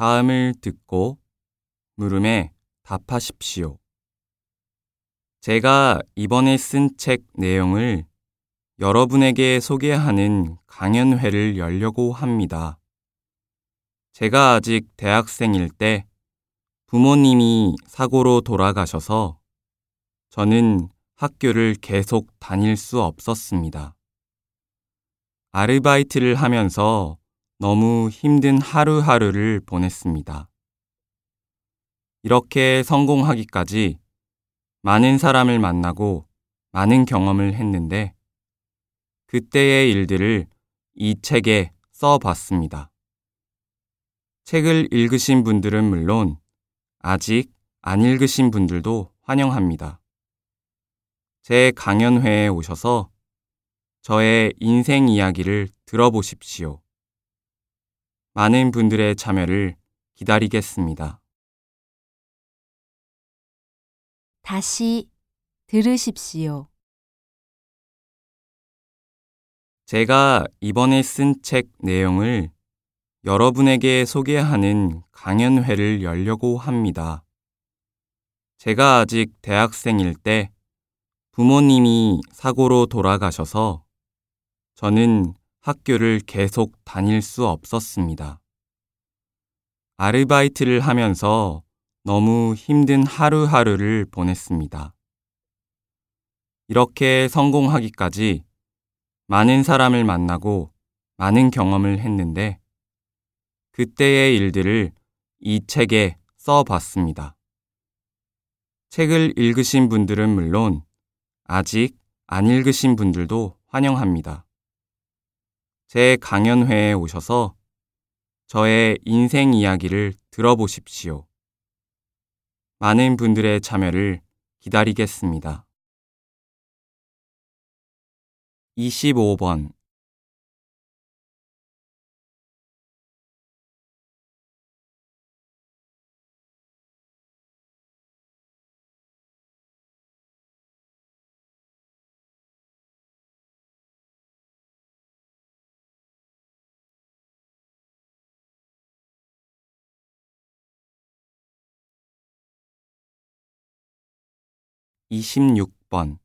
다음을 듣고 물음에 답하십시오. 제가 이번에 쓴 책 내용을 여러분에게 소개하는 강연회를 열려고 합니다. 제가 아직 대학생일 때 부모님이 사고로 돌아가셔서 저는 학교를 계속 다닐 수 없었습니다. 아르바이트를 하면서 너무 힘든 하루하루를 보냈습니다. 이렇게 성공하기까지 많은 사람을 만나고 많은 경험을 했는데 그때의 일들을 이 책에 써 봤습니다. 책을 읽으신 분들은 물론 아직 안 읽으신 분들도 환영합니다. 제 강연회에 오셔서 저의 인생 이야기를 들어보십시오. 많은 분들의 참여를 기다리겠습니다. 다시 들으십시오. 제가 이번에 쓴 책 내용을 여러분에게 소개하는 강연회를 열려고 합니다. 제가 아직 대학생일 때 부모님이 사고로 돌아가셔서 저는 학교를 계속 다닐 수 없었습니다. 아르바이트를 하면서 너무 힘든 하루하루를 보냈습니다. 이렇게 성공하기까지 많은 사람을 만나고 많은 경험을 했는데 그때의 일들을 이 책에 써 봤습니다. 책을 읽으신 분들은 물론 아직 안 읽으신 분들도 환영합니다. 제 강연회에 오셔서 저의 인생 이야기를 들어보십시오. 많은 분들의 참여를 기다리겠습니다. 25번 26번